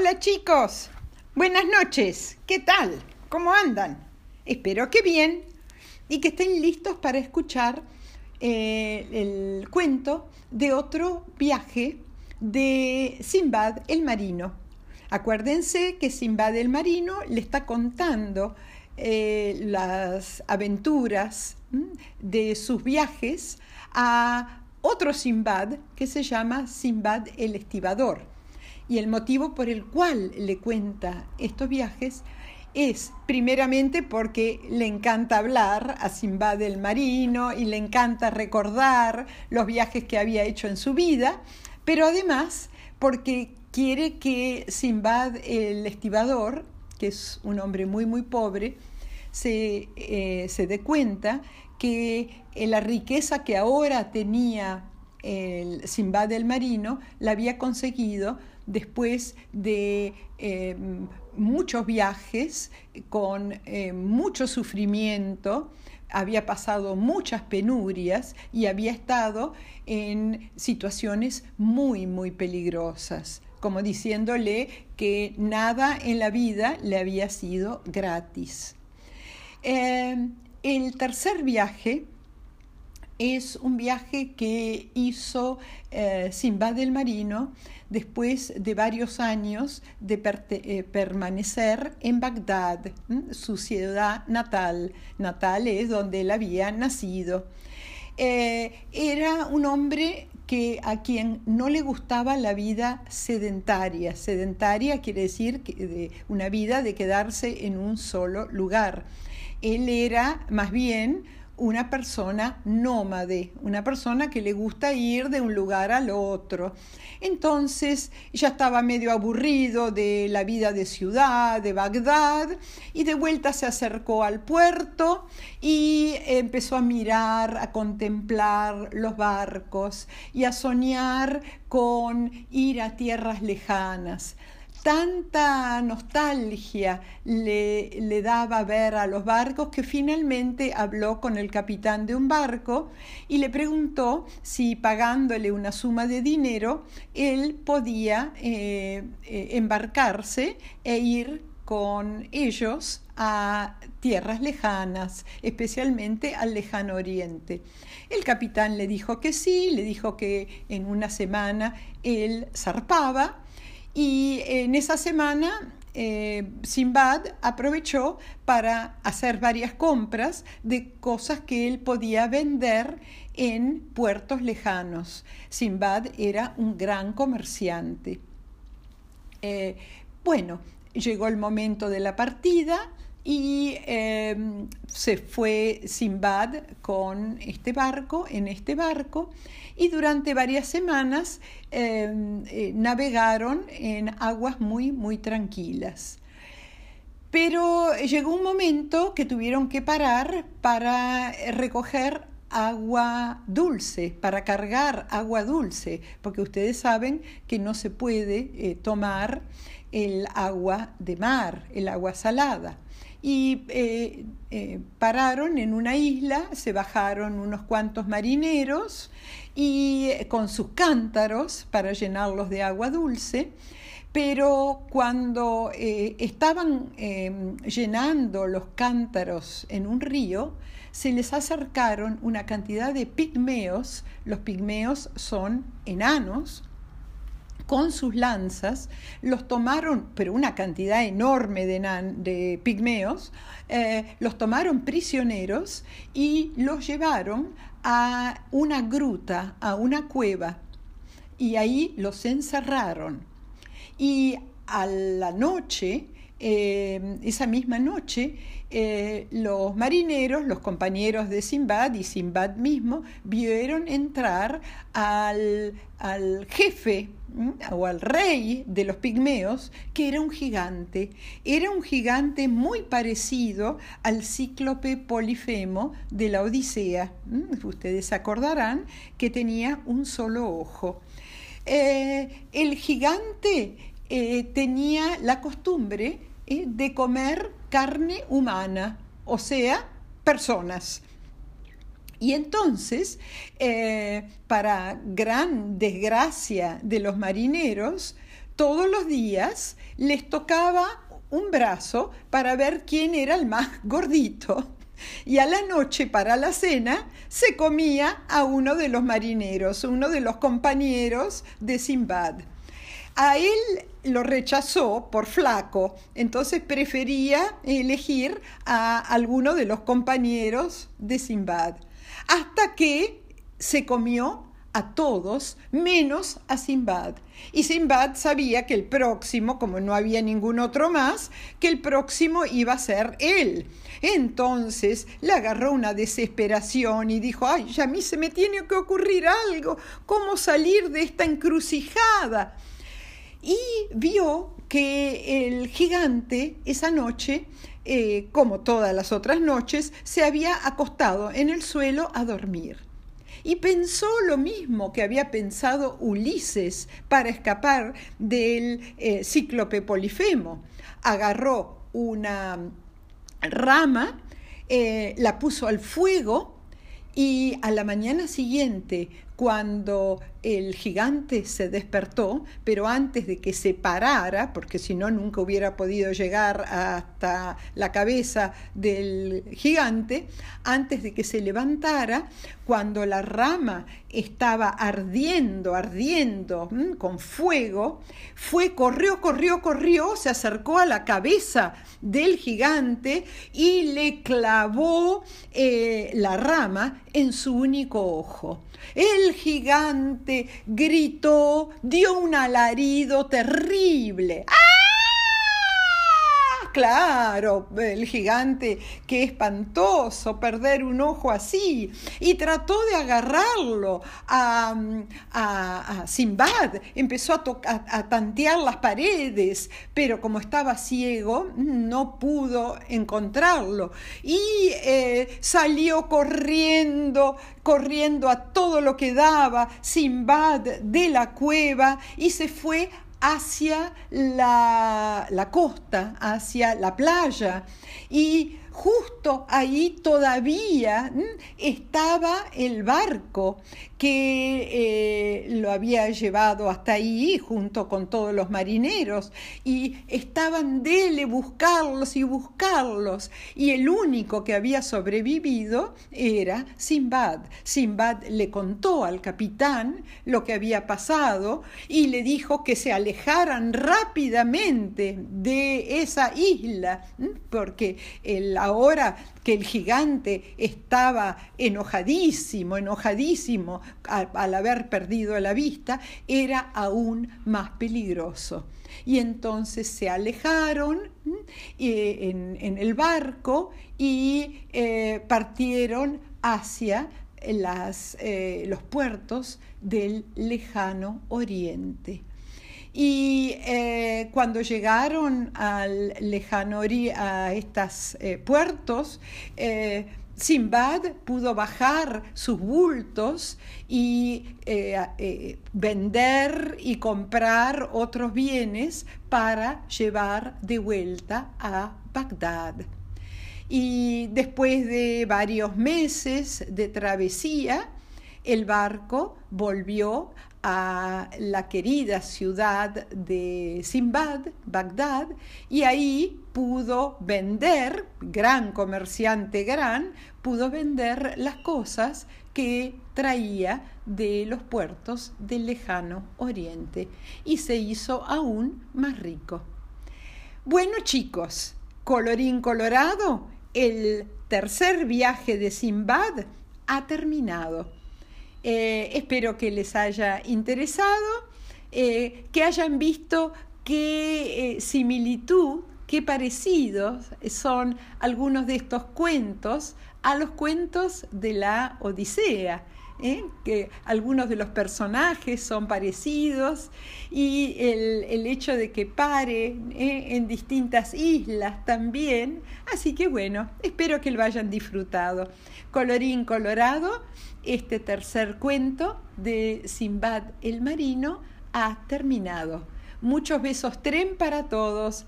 Hola chicos, buenas noches, ¿qué tal? ¿Cómo andan? Espero que bien y que estén listos para escuchar eh, el cuento de otro viaje de Simbad el Marino. Acuérdense que Simbad el Marino le está contando eh, las aventuras de sus viajes a otro Simbad que se llama Simbad el Estibador. Y el motivo por el cual le cuenta estos viajes es primeramente porque le encanta hablar a Simbad el marino y le encanta recordar los viajes que había hecho en su vida, pero además porque quiere que Simbad el estibador, que es un hombre muy muy pobre, se, eh, se dé cuenta que la riqueza que ahora tenía el Simbad el marino la había conseguido después de eh, muchos viajes, con eh, mucho sufrimiento, había pasado muchas penurias y había estado en situaciones muy, muy peligrosas, como diciéndole que nada en la vida le había sido gratis. Eh, el tercer viaje es un viaje que hizo eh, Simbad el Marino después de varios años de eh, permanecer en Bagdad, su ciudad natal. Natal es donde él había nacido. Eh, era un hombre que a quien no le gustaba la vida sedentaria. Sedentaria quiere decir que una vida de quedarse en un solo lugar. Él era más bien una persona nómade, una persona que le gusta ir de un lugar al otro. Entonces ya estaba medio aburrido de la vida de ciudad, de Bagdad, y de vuelta se acercó al puerto y empezó a mirar, a contemplar los barcos y a soñar con ir a tierras lejanas tanta nostalgia le, daba ver a los barcos que finalmente habló con el capitán de un barco y le preguntó si pagándole una suma de dinero él podía eh, eh, embarcarse e ir con ellos a tierras lejanas, especialmente al lejano oriente. El capitán le dijo que sí, le dijo que en una semana él zarpaba y en esa semana eh, Simbad aprovechó para hacer varias compras de cosas que él podía vender en puertos lejanos. Simbad era un gran comerciante. Eh, bueno, llegó el momento de la partida y em, se fue Simbad con este barco, en este barco, y durante varias semanas em, eh, navegaron en aguas muy, muy tranquilas. Pero llegó un momento que tuvieron que parar para recoger agua dulce, para cargar agua dulce, porque ustedes saben que no se puede eh, tomar el agua de mar, el agua salada y eh, eh, pararon en una isla, se bajaron unos cuantos marineros y eh, con sus cántaros para llenarlos de agua dulce, pero cuando estaban llenando los cántaros en un río, se les acercaron una cantidad de pigmeos, los pigmeos son enanos, con sus lanzas, los tomaron, pero una cantidad enorme de, de pigmeos, eh, los tomaron prisioneros y los llevaron a una gruta, a una cueva, y ahí los encerraron. Y a la noche, eh, esa misma noche, eh, los marineros, los compañeros de Simbad y Simbad mismo, vieron entrar al, al jefe o al rey de los pigmeos, que era un gigante. Era un gigante muy parecido al cíclope Polifemo de la Odisea. Ustedes acordarán que tenía un solo ojo. Eh, el gigante tenía la costumbre de comer carne humana, o sea, personas. Y entonces, eh, para gran desgracia de los marineros, todos los días les tocaba un brazo para ver quién era el más gordito. Y a la noche, para la cena, se comía a uno de los marineros, uno de los compañeros de Simbad. A él lo rechazó por flaco, entonces prefería elegir a alguno de los compañeros de Simbad, hasta que se comió a todos menos a Simbad. Y Simbad sabía que el próximo, como no había ningún otro más, que el próximo iba a ser él. Entonces le agarró una desesperación y dijo, ay, a mí se me tiene que ocurrir algo, ¿cómo salir de esta encrucijada? Y vio que el gigante esa noche eh, como todas las otras noches, se había acostado en el suelo a dormir y pensó lo mismo que había pensado Ulises para escapar del eh, cíclope Polifemo. Agarró una rama, eh, la puso al fuego y a la mañana siguiente, cuando el gigante se despertó, pero antes de que se parara, porque si no nunca hubiera podido llegar hasta la cabeza del gigante, antes de que se levantara, cuando la rama estaba ardiendo, ardiendo con fuego, fue, corrió, corrió, corrió, se acercó a la cabeza del gigante y le clavó eh, la rama en su único ojo. Gigante gritó, dio un alarido terrible. ¡Ah! Claro, el gigante, qué espantoso perder un ojo así. Y trató de agarrarlo a, a, Simbad, empezó a, a, tantear las paredes, pero como estaba ciego, no pudo encontrarlo. Y eh, salió corriendo, corriendo a todo lo que daba Simbad de la cueva y se fue hacia la, la costa, hacia la playa. Y justo ahí todavía estaba el barco que lo había llevado hasta ahí junto con todos los marineros y estaban dele buscarlos y buscarlos y el único que había sobrevivido era Simbad. Simbad le contó al capitán lo que había pasado y le dijo que se alejaran rápidamente de esa isla porque el ahora que el gigante estaba enojadísimo, enojadísimo al, haber perdido la vista, era aún más peligroso. Y entonces se alejaron en, el barco y eh, partieron hacia eh, los puertos del lejano oriente. Y eh, cuando llegaron al lejano a estos eh, puertos, eh, Simbad pudo bajar sus bultos y vender y comprar otros bienes para llevar de vuelta a Bagdad. Y después de varios meses de travesía, el barco volvió a la querida ciudad de Simbad, Bagdad, y ahí pudo vender, gran comerciante gran, pudo vender las cosas que traía de los puertos del lejano oriente y se hizo aún más rico. Bueno chicos, colorín colorado, el tercer viaje de Simbad ha terminado. Eh, espero que les haya interesado, eh, que hayan visto qué eh, similitud, qué parecidos son algunos de estos cuentos a los cuentos de la Odisea. Que algunos de los personajes son parecidos y el, hecho de que pare en distintas islas también. Así que bueno, espero que lo hayan disfrutado. Colorín colorado, este tercer cuento de Simbad el Marino ha terminado. Muchos besos tren para todos.